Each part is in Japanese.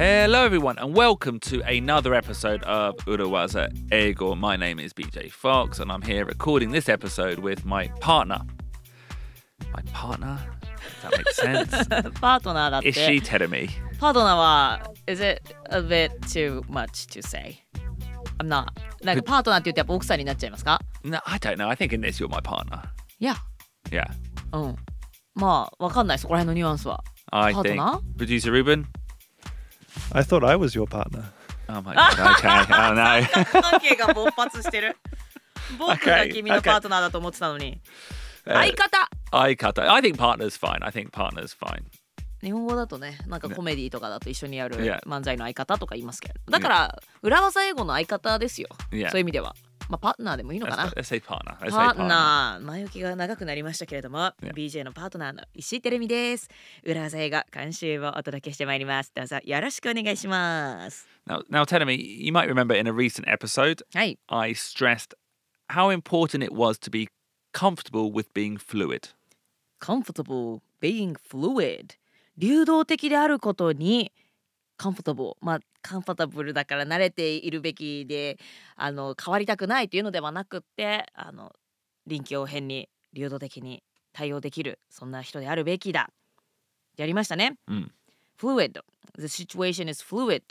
Hello, everyone, and welcome to another episode of Urawaza Ego. My name is BJ Fox, and I'm here recording this episode with my partner. My partner? Does that make sense? パートナーだっ is て she telling me? パートナーは Is it a bit too much to say? I'm not なんかパートナーって言ってやっぱ奥さんになっちゃいますか No, I don't know. I think in this you're my partner. いや Yeah. うんまあわかんないそこら辺のニュアンスは I Partner? think. Producer Ruben? I thought I was your partner. Oh my god. Okay. oh no. 関係が勃発してる僕が君のパートナーだと思ってたのに、相方 I it. I think partner's fine. I think partner's fine. 日本語だとねなんかコメディとかだと一緒にやる Yeah. 漫才の相方とか言いますけどだから裏技英語の相方ですよ Yeah. そういう意味ではまあパートナーでもいいのかな let's say partner. Let's パ say ートナー前置きが長くなりましたけれども、Yeah. BJ のパートナーの石井てるみです裏技英語監修をお届けしてまいりますどうぞよろしくお願いします Now, now, tell me, you might remember in a recent episode, はい I stressed how important it was to be comfortable with being fluid. comfortable being fluid 流動的であることに comfortable まあ comfortable だから慣れているべきであの変わりたくないというのではなくってあの臨機応変に流動的に対応できるそんな人であるべきだ。やりましたね、うん。fluid the situation is fluid.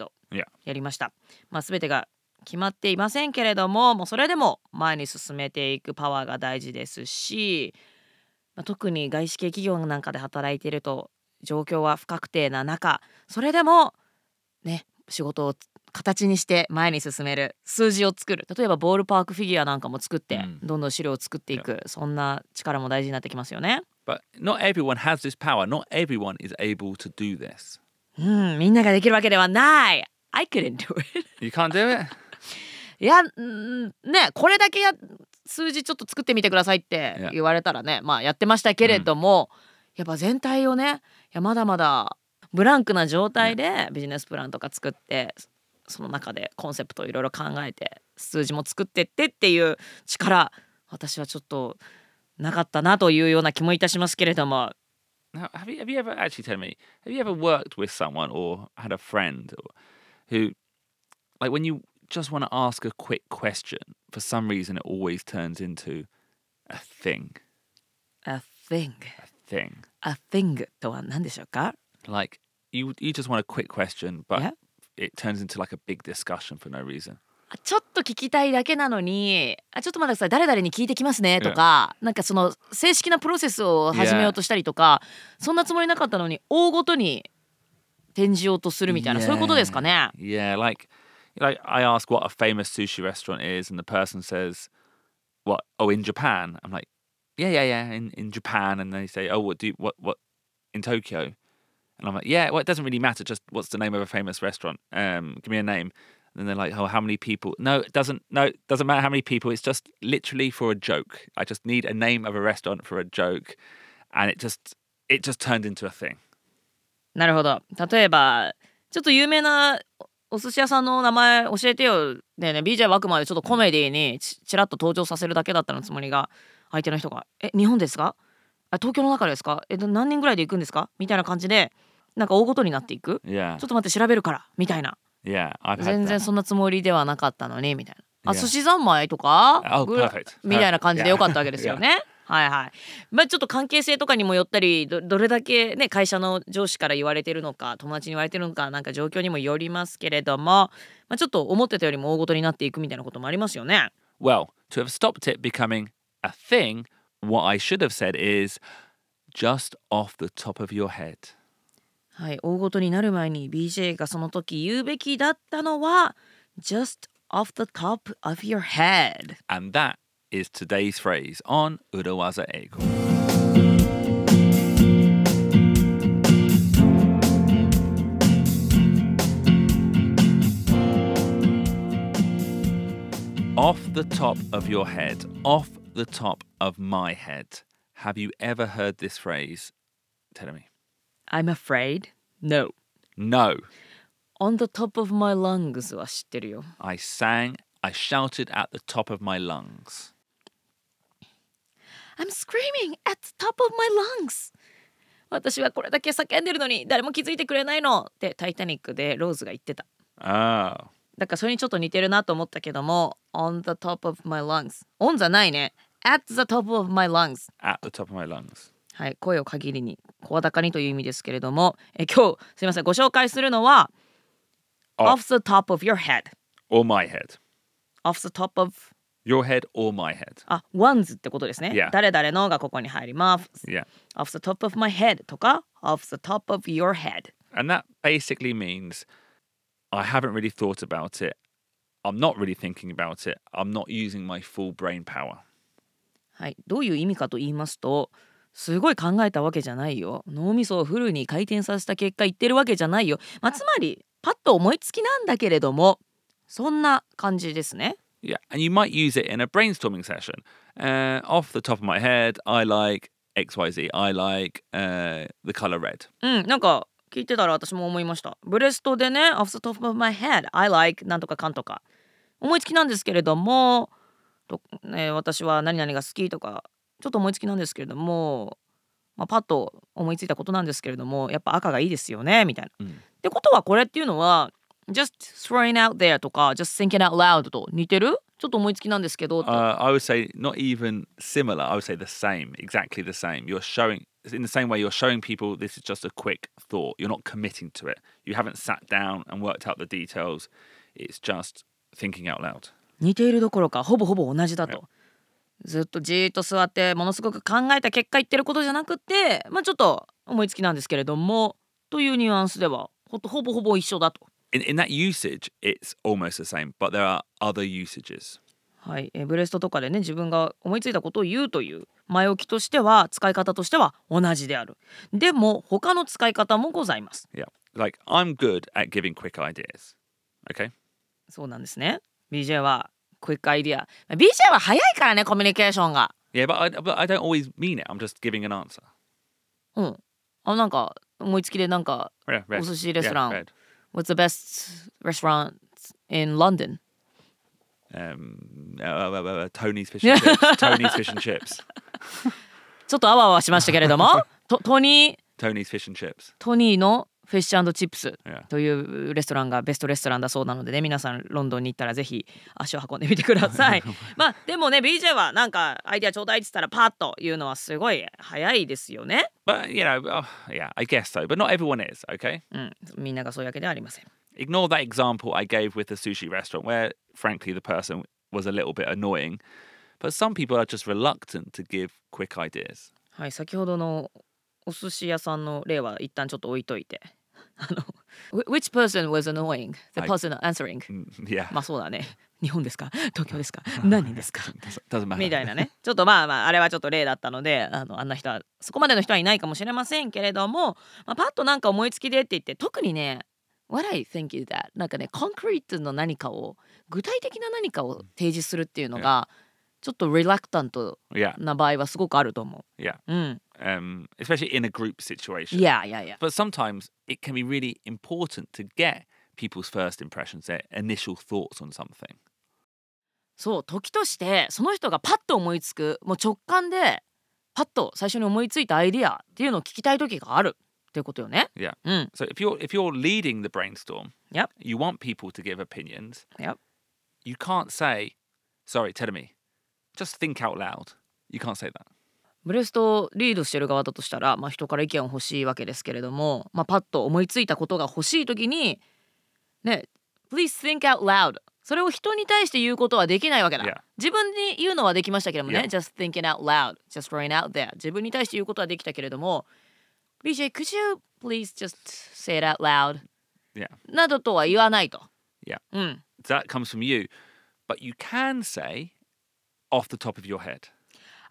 やりました。まあ全てが決まっていませんけれどももうそれでも前に進めていくパワーが大事ですしまあ、特に外資系企業なんかで働いていると状況は不確定な中それでもね仕事を形にして前に進める数字を作る例えばボールパークフィギュアなんかも作って、うんどんどん資料を作っていくそんな力も大事になってきますよね。But not everyone has this power. Not everyone is able to do this. うんみんなができるわけではない。I couldn't do it. You can't do it? いやうんねこれだけや数字ちょっと作ってみてくださいって言われたらねまあやってましたけれども、やっぱ全体をねいやまだまだブランクな状態でビジネスプランとか作ってその中でコンセプトをいろいろ考えて数字も作ってってっていう力私はちょっとなかったなというような気もいたしますけれども Now, have you have you ever actually tell me? Have you ever worked with someone or had a friend who, like, when you just want to ask a quick question, for some reason it always turns into a thing, A thing a thing. A thing とは何でしょうか Like you, you just want a quick question, but Yeah. it turns into like a big discussion for no reason. あちょっと聞きたいだけなのにあちょっと待ってください誰々に聞いてきますねとか、なんかその正式なプロセスを始めようとしたりとか、そんなつもりなかったのに大ごとに転じようとするみたいなそういうことですかね。Yeah, like like I ask what a famous sushi restaurant is, and the person says, "What? Oh, in Japan." I'm like, "Yeah, yeah, yeah, in in Japan." And they say, "Oh, what do you, what what in Tokyo?" And I'm like, "Yeah, well, it doesn't really matter. Just what's the name of a famous restaurant? Um, give me a name." And they're like, "Oh, how many people?" No, it doesn't. No, it doesn't matter how many people. It's just literally for a joke. I just need a name of a restaurant for a joke, and it just it just turned into a thing. なるほど例えばちょっと有名なお寿司屋さんの名前教えてよでねえ BJ はあくまでちょっとコメディにちちらっと登場させるだけだったのつもりが相手の人が「え日本ですかあ東京の中ですかえ何人ぐらいで行くんですか?」みたいな感じでなんか大ごとになっていく？Yeah, ちょっと待って調べるからみたいな yeah. 全.然そんなつもりではなかったのにみたいなあ Yeah. 寿司三昧とか？Oh. みたいな感じでよかったわけ.ですよね。はいはい。まあちょっと関係性とかにもよったりどどれだけね会社の上司から言われてるのか友達に言われてるのかなんか状況にもよりますけれども、まあ、ちょっと思ってたよりも大ごとになっていくみたいなこともありますよね。Well, to have stopped it becoming a thing, what I should have said is just off the top of your head. はい大ごとになる前に BJ がその時言うべきだったのは just off the top of your head。And that is today's phrase on Urawaza Eigo. Off the top of your head, off the top of my head. Have you ever heard this phrase? Tell me. I'm afraid? No. No. On the top of my lungs は知ってるよ。I sang, I shouted at the top of my lungs. I'm screaming at the top of my lungs. 私はこれだけ叫んでるのに誰も気づいてくれないのってタイタニックでローズが言ってた Oh. だからそれにちょっと似てるなと思ったけども on the top of my lungs on じゃないね at the top of my lungs At the top of my lungs. はい声を限りに声高にという意味ですけれどもえ今日すいませんご紹介するのは Off. off the top of your head Or my head. off the top of Your head or my head. あ ones ってことですね、Yeah. 誰々のがここに入ります Yeah. off the top of my head とか off the top of your head And that basically means I haven't really thought about it. I'm not really thinking about it. I'm not using my full brain power. はい、どういう意味かと言いますとすごい考えたわけじゃないよ脳みそをフルに回転させた結果言ってるわけじゃないよ、まあ、つまりパッと思いつきなんだけれどもそんな感じですね Yeah, and you might use it in a brainstorming session. Uh, off the top of my head, I like XYZ. I like uh, the color red. うんなんか聞いてたら私も思いましたブレストでね off the top of my head I like なんとかかんとか思いつきなんですけれどもと、ね、私は何々が好きとかちょっと思いつきなんですけれども、まあ、パッと思いついたことなんですけれどもやっぱ赤がいいですよねみたいな。うんってことはこれっていうのは just throwing out there とか just thinking out loud と似てるちょっと思いつきなんですけど、Uh, I would say not even similar. I would say the same, exactly the same. You're showing, in the same way, you're showing people this is just a quick thought. You're not committing to it. You haven't sat down and worked out the details. It's just thinking out loud. 似ているどころかほぼほぼ同じだと。ずっとじーっと座ってものすごく考えた結果言ってることじゃなくてまあちょっと思いつきなんですけれどもというニュアンスではほとほぼほぼ一緒だと。In, in that usage, it's almost the same, but there are other usages. はい、えーブレストとかでね自分が思いついたことを言うという前置きとしては使い方としては同じである。でも他の使い方もございます。Yeah. Like, I'm good at giving quick ideas. Okay? そうなんですね。BJ はクイックアイディア。BJ は早いからねコミュニケーションが。Yeah, but I, but I don't always mean it. I'm just giving an answer. うん。あなんか思いつきでなんか Yeah, red. お寿司レストラン Yeah, red. What's the best restaurant in London? Um, uh, uh, uh, uh, Tony's fish and chips. Tony's fish and chips. ちょっとあわあわしましたけれどもトトニー Tony's fish and chips. トニーのフィッシュチップス.というレストランがベストレストランだそうなのでね皆さんロンドンに行ったらぜひ足を運んでみてくださいまあでもね BJ はなんかアイデアちょうだいって言ったらパッと言うのはすごい早いですよね But, you know, oh, yeah, I guess so. But not everyone is, okay? うんみんながそういうわけではありません Ignore that example I gave with the sushi restaurant where, frankly, the person was a little bit annoying. But some people are just reluctant to give quick ideas. はい先ほどのお寿司屋さんの例は一旦ちょっと置いといてあの Wh- Which person was annoying? The はい person answering Mm, Yeah. まあそうだね日本ですか？東京ですか？何人ですか？みたいなね ちょっとまあまああれはちょっと例だったのであのあんな人はそこまでの人はいないかもしれませんけれども、まあ、パッとなんか思いつきでって言って特にね What I think is that なんかねコンクリートの何かを具体的な何かを提示するっていうのがちょっと reluctant Yeah, な場合はすごくあると思 yeah. う。うん。Um, especially in a group situation. いやいやいや。 But sometimes it can be really important to get people's first impressions, their initial thoughts on something. そう時としてその人がパッと思いつくもう直感でパッと最初に思いついたアイディアっていうのを聞きたい時があるっていうことよね。 Yeah. うん。 So if you're if you're leading the brainstorm, Yep. you want people to give opinions. Yep. You can't say, "Sorry, tell me." Just think out loud. You can't say that. ブレストをリードしてる側だとしたら、まあ、人から意見を欲しいわけですけれども、まあ、パッと思いついたことが欲しい時にね「Please think out loud」それを人に対して言うことはできないわけだ。Yeah. 自分に言うのはできましたけどもね、Yeah. just thinking out loud, just throwing out there 自分に対して言うことはできたけれども BJ, could you please just say it out loud? Yeah. などとは言わないと。Yeah. うん。That comes from you. But you can say off the top of your head.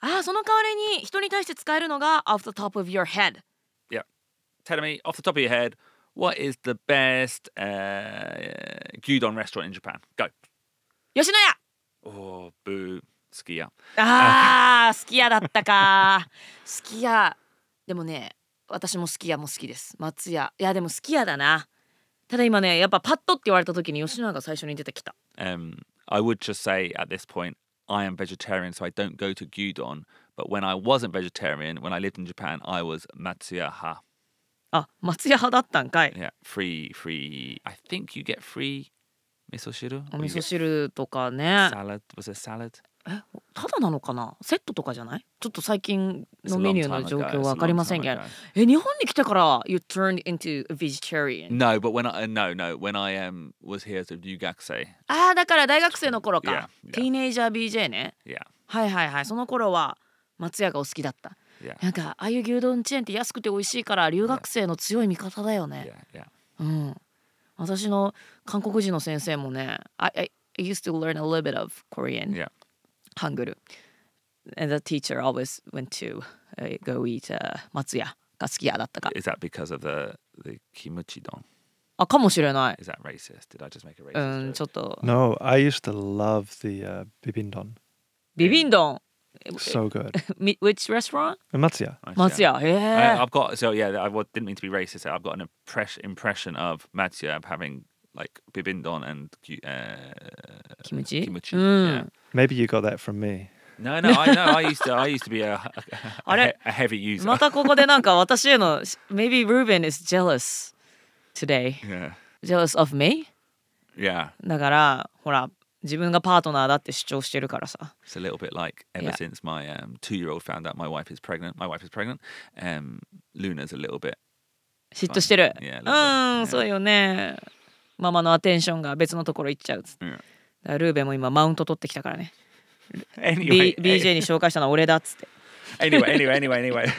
ああ、その代わりに人に対して使えるのが off the top of your head。Tell me off the top of your head, what is the best uh, gyudon restaurant in Japan? Go. 吉野家 Oh, boo. Skiya. あー、すき家だったか。すき家。でもね、私もすき家も好きです。松屋。いや、でもすき家だな。ただ今ね、やっぱパッとって言われた時に吉野家が最初に出てきた。Um, I would just say at this point, I am vegetarian, so I don't go to gyudon. But when I wasn't vegetarian, when I lived in Japan, I was Matsuya ha. あ松屋派だったんかい Yeah, free, free. I think you get free miso shiru. お or you 味噌 get 汁とかね salad. Was it salad? えただなのかな？セットとかじゃない？ちょっと最近のメニューの状況は分かりませんけど。え、日本に来てから、You turned into a vegetarian?No, but when I, was here as a 留学生。ああ、だから大学生の頃か。teenager B. J. ね。はいはいはい、その頃は松屋がお好きだった。なんか、ああいう牛丼チェーンって安くて美味しいから、留学生の強い味方だよね。うん。私の韓国人の先生もね、I, I used to learn a little bit of Korean. ハングル and the teacher always went to、uh, go eat、uh, 松屋が好きやだったか Is that because of the the kimuchi don? あかもしれない Is that racist? Did I just make a う racist ん joke? ちょっと No, I used to love the uh, bibindon. ビビンドン So good. Mi- which restaurant? Matsuya. Nice, 松 yeah. 屋へ I, え I've got so yeah. I wa- didn't mean to be racist. I've got an impress, impression of Matsuya of having like bibindon and ki- uh, キムチ kimuchi. う Yeah. ん Maybe you got that from me. No, no, I know. I used to. I used to be a, a, a, あれ？ he- a heavy user. またここでなんか私への maybe Ruben is jealous today Yeah, jealous of me yeah. だからほら自分がパートナーだって主張してるからさ It's a little bit like ever Yeah. since my um, two-year-old found out my wife is pregnant. My wife is pregnant. Um, Luna's a little bit. 嫉妬してる Yeah, a little う bit, ん yeah. そうよねママのアテンションが別のところ行っちゃうっつって Yeah. だルーベンも今マウント取ってきたからね Anyway, B- BJ に紹介したのは俺だっつって anyway, anyway, anyway, anyway.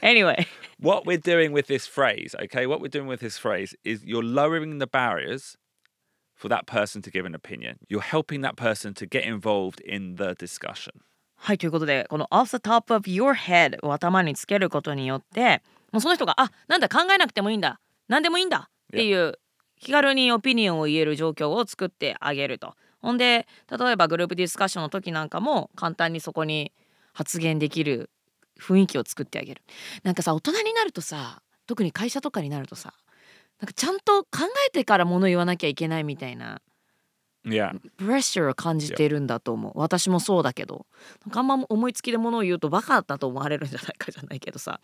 Anyway what we're doing with this phrase, okay? What we're doing with this phrase is you're lowering the barriers for that person to give an opinion. You're helping that person to get involved in the discussion. はいということでこの off the top of your head を頭につけることによってもうその人があなんだ考えなくてもいいんだ何でもいいんだっていう気軽にオピニオンを言える状況を作ってあげるとほんで例えばグループディスカッションの時なんかも簡単にそこに発言できる雰囲気を作ってあげる。なんかさ大人になるとさ特に会社とかになるとさなんかちゃんと考えてから物言わなきゃいけないみたいな Yeah. プレッシャーを感じているんだと思う。私もそうだけど。なんかあんま思いつきで物を言うとバカだと思われるんじゃないかじゃないけどさ。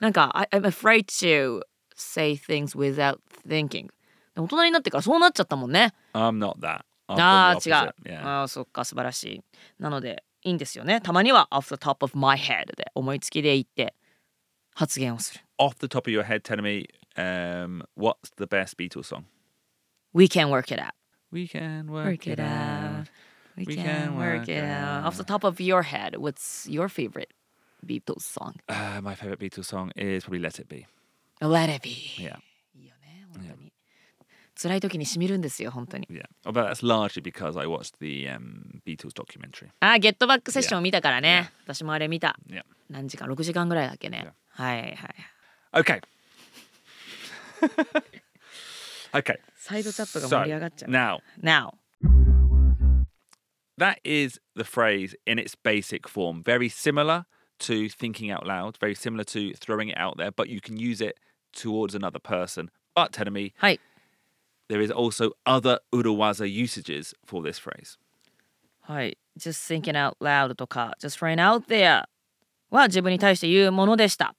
なんか I, I'm afraid to say things without thinking 大人になってからそうなっちゃったもんね。I'm not that. I'm ああ the 違う opposite. Yeah. ああそっか素晴らしいなのでいいんですよねたまには off the top of my head で思いつきで言って発言をする Off the top of your head, tell me um, what's the best Beatles song? We can work it out We can work, work it out We We can can work work it it out out. off the top of your head what's your favorite Beatles song Uh, my favorite Beatles song is probably Let It Be. Let it be Yeah, いいよね本当に 辛い時にしみるんですよ本当に yeah. Oh, but that's largely because I watched the um, Beatles documentary. あゲットバックセッション見たからね私もあれ見た Yeah. 何時間6時間ぐらいだっけねはいはい Okay. okay. サイドチャットが So 盛り上がっちゃう now Now that is the phrase in its basic form. Very similar to thinking out loud, very similar to throwing it out there, but you can use it towards another person. But い there is also other urawaza usages for this phrase. はい Just thinking out loud とか Just trying out there は自分に対して言うものでした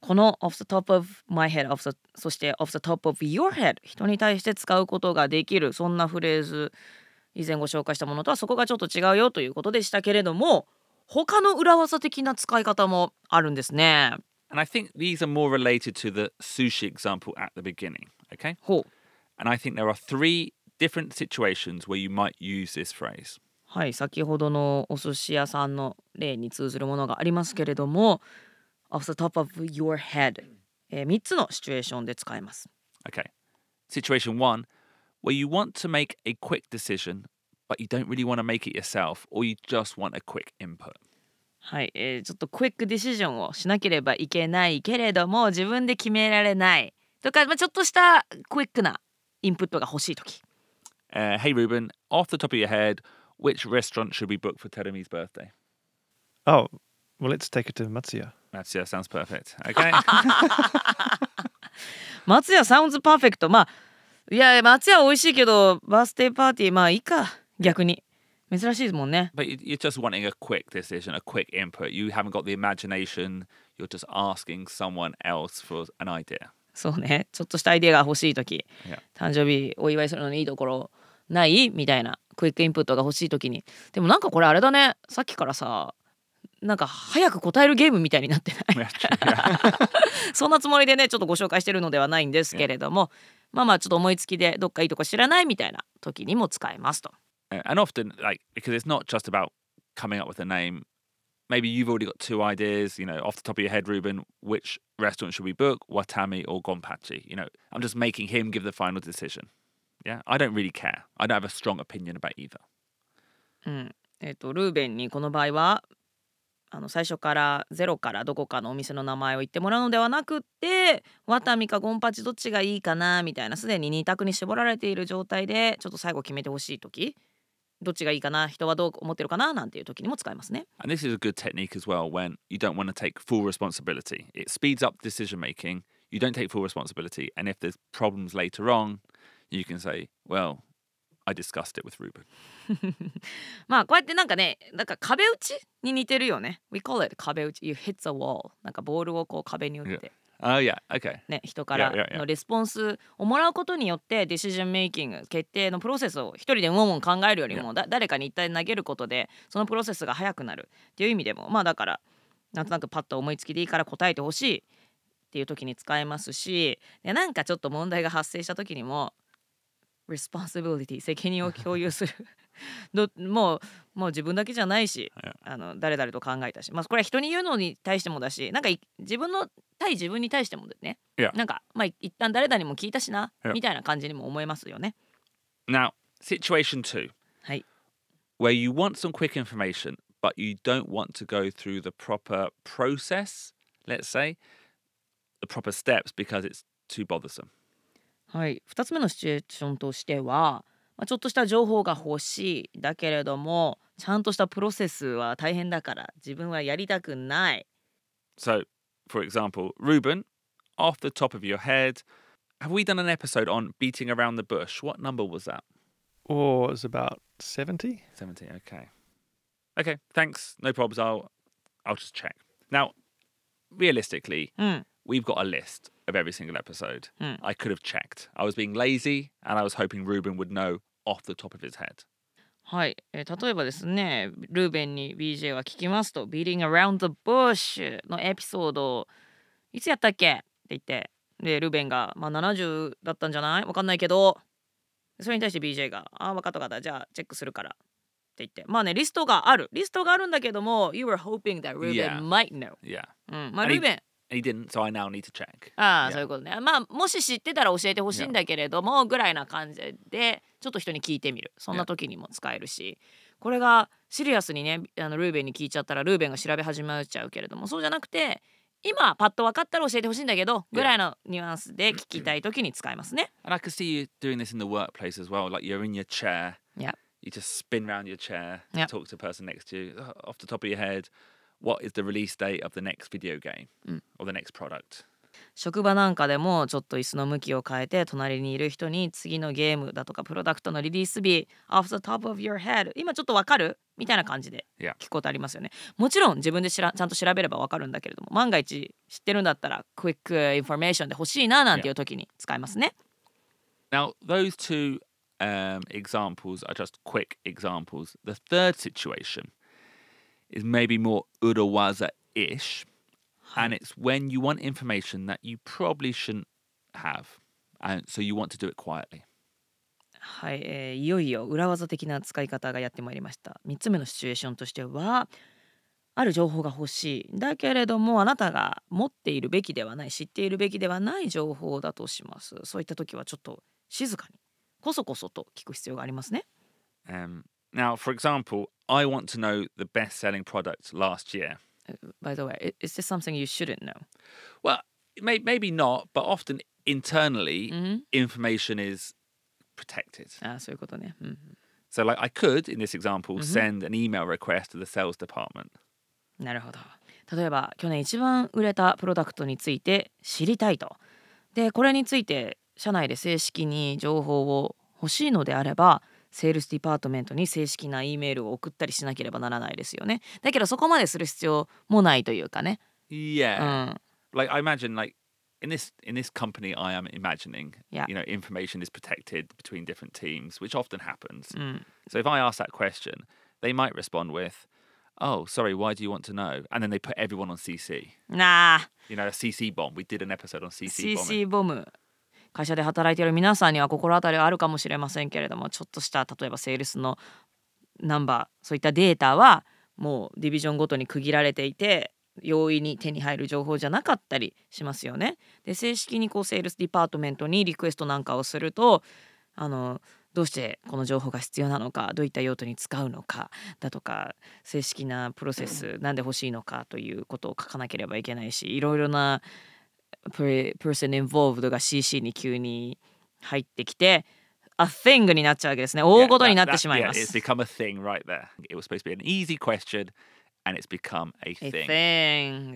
この off the top of my head off the そして off the top of your head 人に対して使うことができるそんなフレーズ以前ご紹介したものとはそこがちょっと違うよということでしたけれども他の裏技的な使い方もあるんですね And I think these are more related to the sushi example at the beginning. Okay. ほう And I think there are three different situations where you might use this phrase. はい先ほどのお寿司屋さんの例に通ずるものがありますけれども off the top of your head、えー、3つのシチュエーションで使えます Okay. Situation one, where you want to make a quick decision, but you don't really want to make it yourself, or you just want a quick input. はい、えーちょっとクイックディシジョンをしなければいけないけれども自分で決められないとか、まあ、ちょっとしたクイックな インプットが欲しい時 Uh, hey, Ruben, off the top of your head, which restaurant should we book for Terumi's birthday? Oh, well, let's take it to Matsuya. That's yeah, sounds perfect. Okay. 松屋サウンズパーフェクトまあいや松屋美味しいけどバースデーパーティーまあいいか逆に 珍しいですもんね But you- you're just wanting a quick decision, a quick input. You haven't got the imagination. You're just asking someone else for an idea. そうね。ちょっとしたアイデアが欲しい時.誕生日お祝いするのにいいところない？みたいな。クイックインプットが欲しい時に。でもなんかこれあれだね。さっきからさなんか早く答えるゲームみたいになってない？そんなつもりでねちょっとご紹介してるのではないんですけれども、まあまあちょっと思いつきでどっかいいとこ知らないみたいな時にも使えますと。Uh, and often, like, because it's not just about coming up with a name. Maybe you've already got two ideas, you know, off the top of your head, Ruben, which restaurant should we book, Watami or Gonpachi? You know, I'm just making him give the final decision. Yeah, I don't really care. I don't have a strong opinion about either. うんえっとルーベンにこの場合はあの最初からゼロからどこかのお店の名前を言ってもらうのではなくってワタミかゴンパチどっちがいいかなみたいなすでに2択に絞られている状態でちょっと最後決めてほしい時どっちがいいかな人はどう思ってるかななんていう時にも使いますね。And this is a good technique as well when you don't want to take full responsibility. It speeds up decision making. You don't take full responsibility. And if there's problems later on, you can say, well, I discussed it with Ruben. まあこうやってなんかねなんか壁打ちに似てるよね。We call it 壁打ち。You hit the wall. なんかボールをこう壁に打って。Oh, yeah. Okay. ね、人から.のレスポンスをもらうことによってディシジョンメイキング決定のプロセスを一人でうんうん考えるよりもだ誰かに一体投げることでそのプロセスが早くなるっていう意味でもまあだからなんとなくパッと思いつきでいいから答えてほしいっていう時に使えますしでなんかちょっと問題が発生した時にも responsibility 責任を共有するどもうもう自分だけじゃないし.あの誰々と考えたし、まあ、これは人に言うのに対してもだしなんかい自分の対自分に対してもね Yeah. なんかまあ一旦誰々にも聞いたしな Yeah. みたいな感じにも思えますよね。Now, situation two, はい。where you want some quick information, but you don't want to go through the proper process, let's say, the proper steps because it's too bothersome. はい、2つ目のシチュエーションとしては、まあ、ちょっとした情報が欲しいだけれどもちゃんとしたプロセスは大変だから自分はやりたくない。So, for example, Ruben, off the top of your head, have we done an episode on beating around the bush? What number was that? Or it was about 70? 70. Okay. Okay, thanks. No problems. I'll I'll just check. Now, realistically, うん、we've got a list of every single episode. Hmm. I could have checked. I was being lazy and I was hoping Ruben would know off the top of his head. はい、えー例えばですねルーベンに BJ は聞きますと「Beating Around the Bush」のエピソードいつやったっけって言ってでルーベンが、まあ、70だったんじゃないわかんないけどそれに対して BJ が「ああ分かった分かったじゃあチェックするから」って言ってまあねリストがあるリストがあるんだけども You were hoping that Ruben might know、Yeah. うん、まあルーベン he didn't, so I now need to check. ああ.そういうことね。まあもし知ってたら教えてほしいんだけれども、ぐらいな感じでちょっと人に聞いてみるそんな.時にも使えるしこれがシリアスにねあのルーベンに聞いちゃったらルーベンが調べ始めちゃうけれどもそうじゃなくて今パッと分かったら教えてほしいんだけどぐらいのニュアンスで聞きたい時に使いますね。And I could see you doing this in the workplace as well. Like you're in your chair. Yeah. You just spin round your chair, Yeah. talk to the person next to you. "Oh, Off the top of your head, what is the release date of the next video game Mm. or the next product? 職場なんかでもちょっと椅子の向きを変えて隣にいる人に次のゲームだとかプロダクトのリリース日 off the top of your head 今ちょっとわかる？みたいな感じで.聞くことありますよねもちろん自分でしらちゃんと調べればわかるんだけれども万が一知ってるんだったら quick information で欲しいななんていう時に使いますね Now, those two um, examples are just quick examples. The third situation is maybe more 裏技 ish, and it's when you want information that you probably shouldn't have, and so you want to do it quietly. はい、えーいよいよ裏技的な使い方がやってまいりました。3つ目のシチュエーションとしてはある情報が欲しい。だけれどもあなたが持っているべきではない知っているべきではない情報だとします。そういった時はちょっと静かにこそこそと聞く必要がありますね。Um, now, for example, I want to know the best-selling product last year. By the way, i- is this something you shouldn't know? Well, may, maybe not, but often internally, うん、 information is protected. あーそういうことね、うん、 So, like, I could, in this example, Mhm. send an email request to the sales department. なるほど例えば去年一番売れたプロダクトについて知りたいとでこれについて社内で正式に情報を欲しいのであれば セールスディパートメントに正式な E メールを送ったりしなければならないですよねだけどそこまでする必要もないというかね Yeah. うん Like I imagine like in this in this company I am imagining, Yeah. you know, information is protected between different teams, which often happens. うん So if I ask that question, they might respond with, "Oh, sorry, why do you want to know?" And then they put everyone on CC. なあ You know, a CC bomb. We did an episode on CC. CC bomb 会社で働いている皆さんには心当たりはあるかもしれませんけれどもちょっとした例えば sales のナンバーそういったデータはもう division ごとに区切られていて容易に手に入る情報じゃなかったりしますよね。で正式にこう sales department にリクエストなんかをするとあのどうしてこの情報が必要なのかどういった用途に使うのかだとか正式なプロセスなんで欲しいのかということを書かなければいけないしいろいろな person involved が CC に急に入ってきて a thing になっちゃうわけですね大 Yeah, ごとに that- なって that- しまい yeah, ま it's す。become a thing right there. It was supposed to be an easy question, and it's become a A thing. thing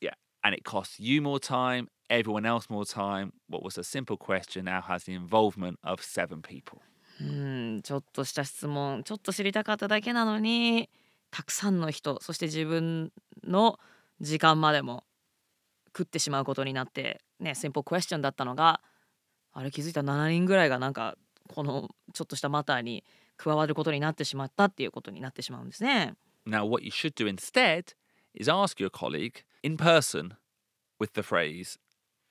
Yeah, and it costs you more time, everyone else more time. What was a simple question now has the involvement of seven people. うんちょっとした質問ちょっと知りたかっただけなのにたくさんの人そして自分の時間までも食ってしまうことになってね先方クエスチョンだったのがあれ気づいたら7人ぐらいがなんかこのちょっとしたマターに加わることになってしまったっていうことになってしまうんですね。Now, what you should do instead is ask your colleague in person with the phrase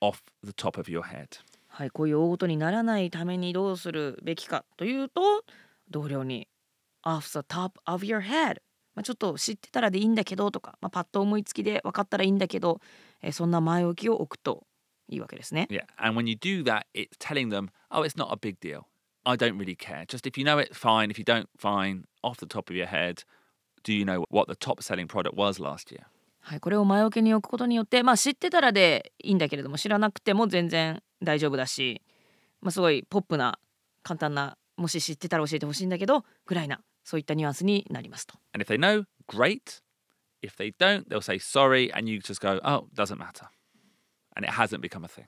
off the top of your head. はい、こういう大事にならないためにどうするべきかというと同僚に「off the top of your head」まあ、ちょっと知ってたらでいいんだけどとか、まあ、パッと思いつきで分かったらいいんだけど、えーそんな前置きを置くといいわけですね。Yeah, and when you do that, it's telling them, oh, it's not a big deal. I don't really care. Just if you know it, fine. If you don't, fine. Off the top of your head, do you know what the top selling product was last year? はい、これを前置きに置くことによって、まあ、知ってたらでいいんだけれども知らなくても全然大丈夫だし、まあ、すごいポップな簡単なもし知ってたら教えてほしいんだけどぐらいなそういったニュアンスになりますと。And if they know, great. If they don't, they'll say sorry, and you just go, oh, doesn't matter. And it hasn't become a thing.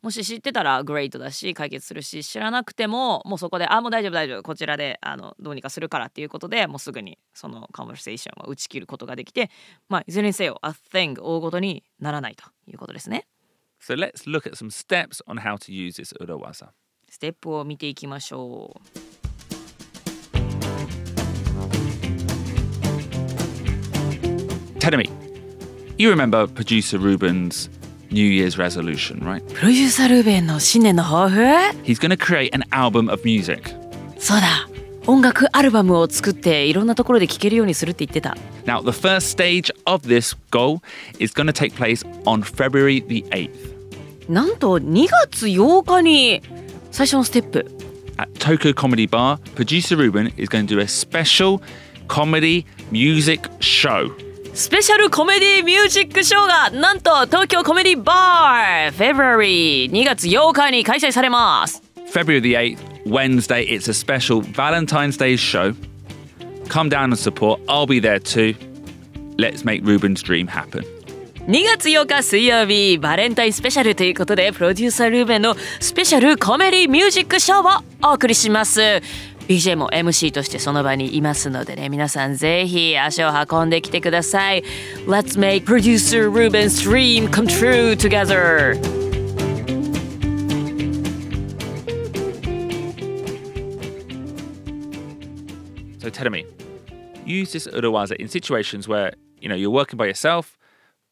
もし知ってたらグレートだし解決するし知らなくてももうそこで「あもう大丈夫大丈夫こちらであのどうにかするから」っていうことでもうすぐにそのコンバーセーションを打ち切ることができてまあいずれにせよ「a thing」大ごとにならないということですね。So let's look at some steps on how to use this. ステップを見ていきましょう。Tell me, you remember producer Ruben's New Year's resolution, right? プロデューサールーベンの新年の抱負 He's going to create an album of music. そうだ音楽アルバムを作っていろんなところで聴けるようにするって言ってた。 Now, the first stage of this goal is going to take place on February the 8th なんと2月8日に最初のステップ at Toko Comedy Bar. Producer Ruben is going to do a special comedy music show. スペシャルコメディミュージックショーがなんと東京コメディバー February2 月8日に開催されます February the 8th, Wednesday, it's a special Valentine's Day show. Come down and support. I'll be there too. Let's make Ruben's dream happen. 2月8日水曜日バレンタインスペシャルということでプロデューサールーベンのスペシャルコメディミュージックショーをお送りします BJ も MC としてその場にいますのでね皆さんぜひ足を運んできてください Let's make producer Ruben's dream come true together So tell me, use this urawaza in situations where you know you're working by yourself,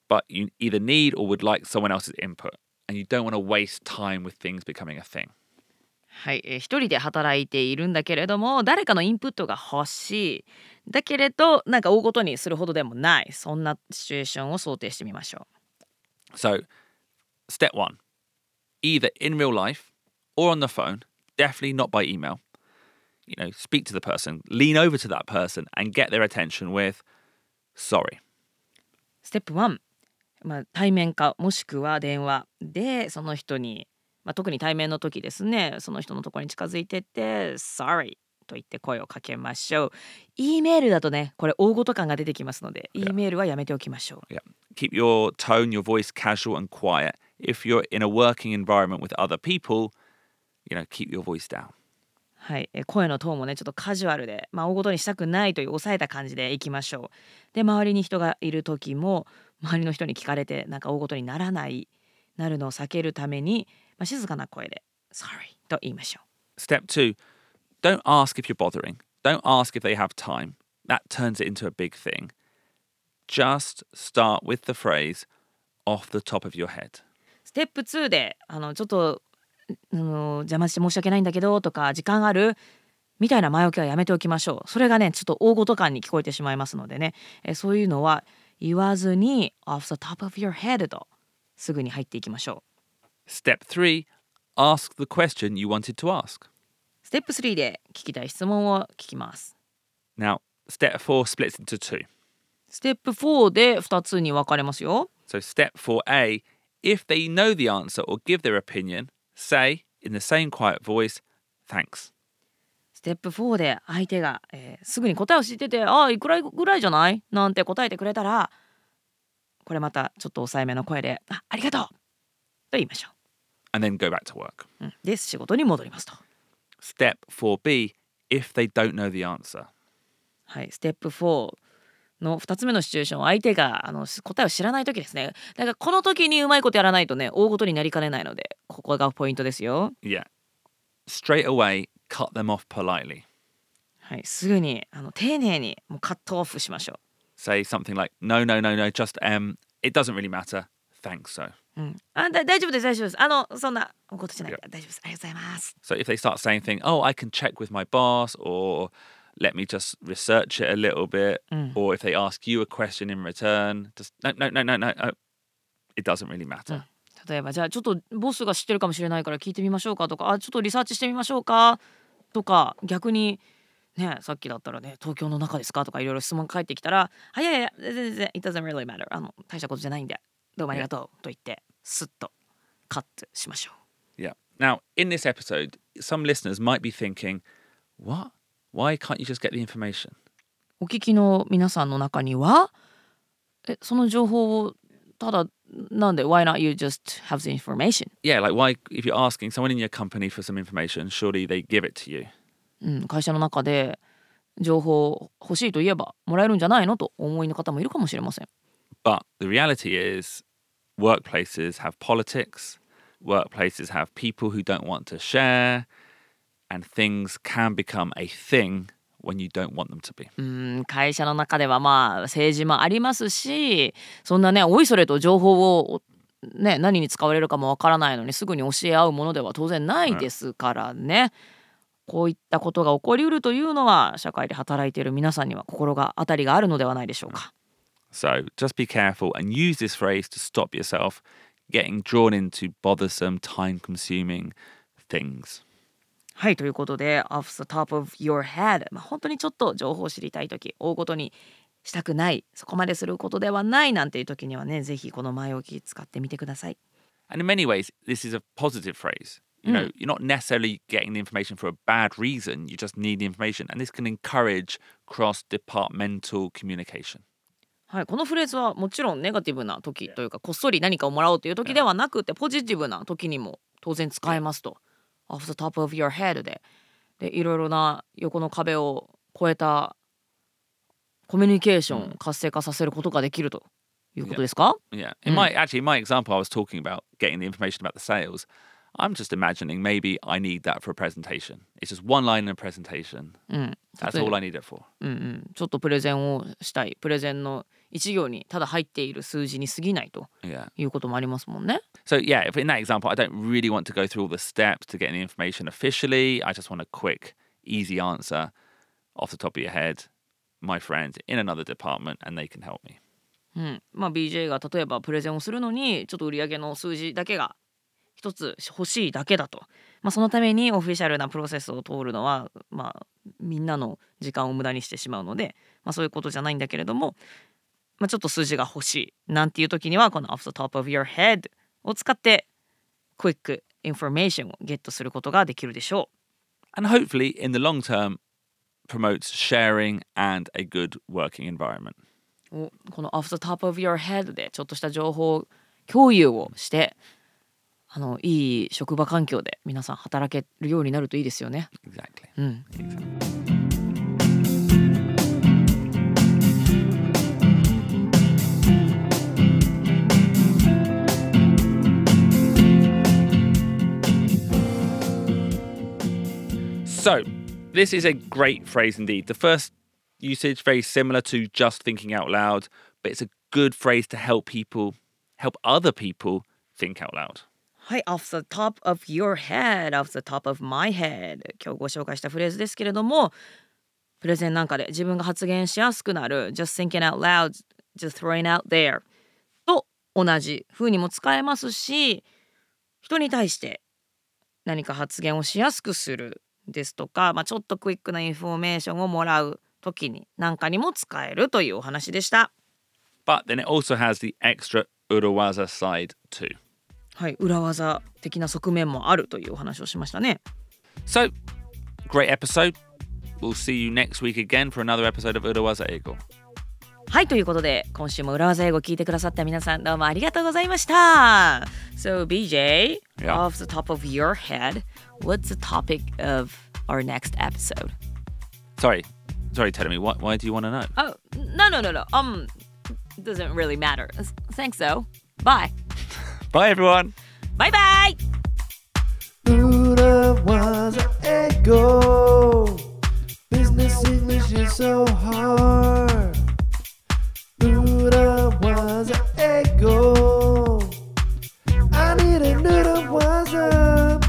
but you either need or would like someone else's input, and you don't want to waste time with things becoming a thing. はい、えー一人で働いているんだけれども誰かのインプットが欲しいだけれどなんか大ごとにするほどでもないそんなシチュエーションを想定してみましょ So, step one, either in real life or on the phone, definitely not by email. You know, speak to the person, lean over to that person, and get their attention with, "Sorry." うステップ1、まあ、対面かもしくは電話でその人に、まあ、特に対面の時ですねその人のところに近づいてって「Sorry」と言って声をかけましょう E メールだとねこれ大ごと感が出てきますので E メールはやめておきましょう Yeah. Keep your tone, your voice casual and quiet. If you're in a working environment with other people, you know, keep your voice down. はい、え声のトーンもねちょっとカジュアルで、まあ、大ごとにしたくないという抑えた感じでいきましょう。で周りに人がいる時も周りの人に聞かれてなんか大ごとにならないなるのを避けるために、まあ、静かな声で「Sorry」と言いましょう。Step two, don't ask if you're bothering. Don't ask if they have time. That turns it into a big thing. Just start with the phrase off the top of your head. ステップ2であのちょっとあの邪魔して申し訳ないんだけどとか時間あるみたいな前置きはやめておきましょう。それがねちょっと大ごと感に聞こえてしまいますのでねえそういうのは言わずに off the top of your head とすぐに入っていきましょう。Step three, ask the question you wanted to ask. ステップ3で聞きたい質問を聞きます。Now, step four splits into two. ステップ4で2つに分かれますよ。So, step 4a, if they know the answer or give their opinion, say in the same quiet voice, thanks. ステップ4で相手が、えーすぐに答えを知ってて「ああいくらぐらいじゃない?」なんて答えてくれたらこれまたちょっと抑えめの声で「あありがとう!」と言いましょ And then go back to work. で仕事に戻りますと。Step 4b, if they don't know the answer. はい、ステップ4の2つ目のシチュエーション相手があの答えを知らない時ですね。だからこの時にうまいことやらないとね大ごとになりかねないのでここがポイントですよ。Yeah. Straight away, cut them off politely. はい、すぐにあの丁寧にもうカットオフしましょ Say something like, no, no, no, no, just um, it doesn't really matter. Thanks, so. う。うん、あだ大丈夫です大丈夫です。あのそんなことじゃないから大丈夫です。ありがとうございます。So if they start saying things, oh, I can check with my boss, or let me just research it a little bit, or if they ask you a question in return, just no, no, no, no, no, no. It doesn't really matter. 例えばじゃあちょっとボスが知ってるかもしれないから聞いてみましょうかとかあちょっとリサーチしてみましょうかとか逆にねさっきだったらね東京の中ですかとかいろいろ質問返ってきたら「あいやいや全然 it doesn't really matter あの大したことじゃないんでどうもありがとう」と言ってスッとカットしましょう。Yeah. Now, in this episode, some listeners might be thinking, what? Why can't you just get the information? お聞きの皆さんの中にはえその情報をただなんで Why not you just have the information? Yeah, like why, if you're asking someone in your company for some information, surely they give it to you. うん、会社の中で情報欲しいと言えばもらえるんじゃないのとお思いの方もいるかもしれません。But the reality is, workplaces have politics, workplaces have people who don't want to share, and things can become a thing when you don't want them to be. うん会社の中ではまあ政治もありますしそんなねおいそれと情報を、ね、何に使われるかもわからないのにすぐに教え合うものでは当然ないですからね。こういったことが起こりうるというのは社会で働いている皆さんには心が当たりがあるのではないでしょうか。So just be careful and use this phrase to stop yourself getting drawn into bothersome, time consuming things. はいということで off the top of your head、まあ、本当にちょっと情報を知りたい時大ごとにしたくないそこまですることではないなんていう時にはねぜひこの前置き使ってみてください。 And in many ways, this is a positive phrase. You know, you're not necessarily getting the information for a bad reason. You just need the information. And this can encourage cross departmental communication. はい、このフレーズはもちろんネガティブな時というかこっそり何かをもらおうという時ではなくてポジティブな時にも当然使えますと。off the top of your head ででいろいろな横の壁を越えたコミュニケーションを活性化させることができるということですか、Yeah. In my actually in my example, I was talking about getting the information about the sales. I'm just imagining maybe I need that for a presentation. It's just one line in a presentation. うん、 That's 例え all ば I need it for. うんうん、ちょっとプレゼンをしたいプレゼンの一行にただ入っている数字に過ぎないと Yeah. いうこともありますもんね。 So yeah, if in that example, I don't really want to go through all the steps to get the information officially. I just want a quick, easy answer off the top of your head. My friend in another department, and they can help me. うん、まあ BJ が例えばプレゼンをするのにちょっと売り上げの数字だけが 一つ欲しいだけだと、まあ、そのためにオフィシャルなプロセスを通るのは、まあ、みんなの時間を無駄にしてしまうので、まあ、そういうことじゃないんだけれども、まあ、ちょっと数字が欲しいなんていう時にはこの off the top of your head を使って quick information をゲットすることができるでしょ And hopefully, in the long term, promotes sharing and a good working environment. この off the top of your head でちょっとした情報共有をしてあのいい職場環境で皆さん働けるようになるといいですよね。Exactly. うん. So, this is a great phrase indeed. The first usage very similar to just thinking out loud, but it's a good phrase to help people, help other people think out loud. はい、off the top of your head, off the top of my head 今日ご紹介したフレーズですけれどもプレゼンなんかで自分が発言しやすくなる just thinking out loud, just throwing out there と同じ風にも使えますし人に対して何か発言をしやすくするですとか、まあ、ちょっと quick なインフォメーションをもらう時に何かにも使えるというお話でした。But then it also has the extra 裏技 side too. はい、裏技的な側面もあるというお話をしましたね。So, great episode. We'll see you next week again for another episode of 裏技英語. はいということで今週も裏技英語聞いてくださった皆さんどうもありがとうございました。So BJ, Yeah. off the top of your head, what's the topic of our next episode? Sorry, sorry, tell me, why, why do you want to know? Oh, no, no, no, no. Um, doesn't really matter. Thanks though. Bye. Bye, everyone. Bye bye. Urawaza Ego. Business English is so hard. Urawaza Ego. I need an Urawaza.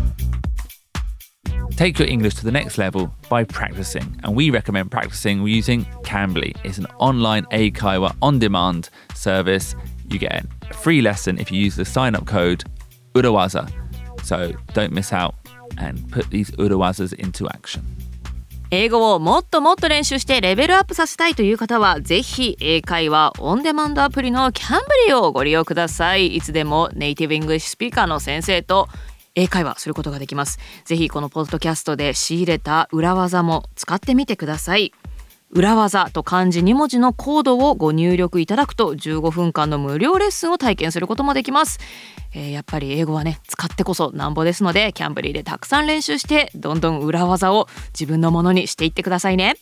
Take your English to the next level by practicing, and we recommend practicing using Cambly. It's an online Eikaiwa on demand service. You get a free lesson if you use the sign up code Urawaza. So don't miss out and put these Urawazas into action. 英語をもっともっと練習してレベルアップさせたいという方はぜひ英会話オンデマンドアプリの Cambly をご利用くださいいつでも native English speaker の先生と英会話することができますぜひこのポッドキャストで仕入れた裏技も使ってみてください裏技と漢字2文字のコードをご入力いただくと15分間の無料レッスンを体験することもできます、えーやっぱり英語はね使ってこそなんぼですので Cambly でたくさん練習してどんどん裏技を自分のものにしていってくださいね。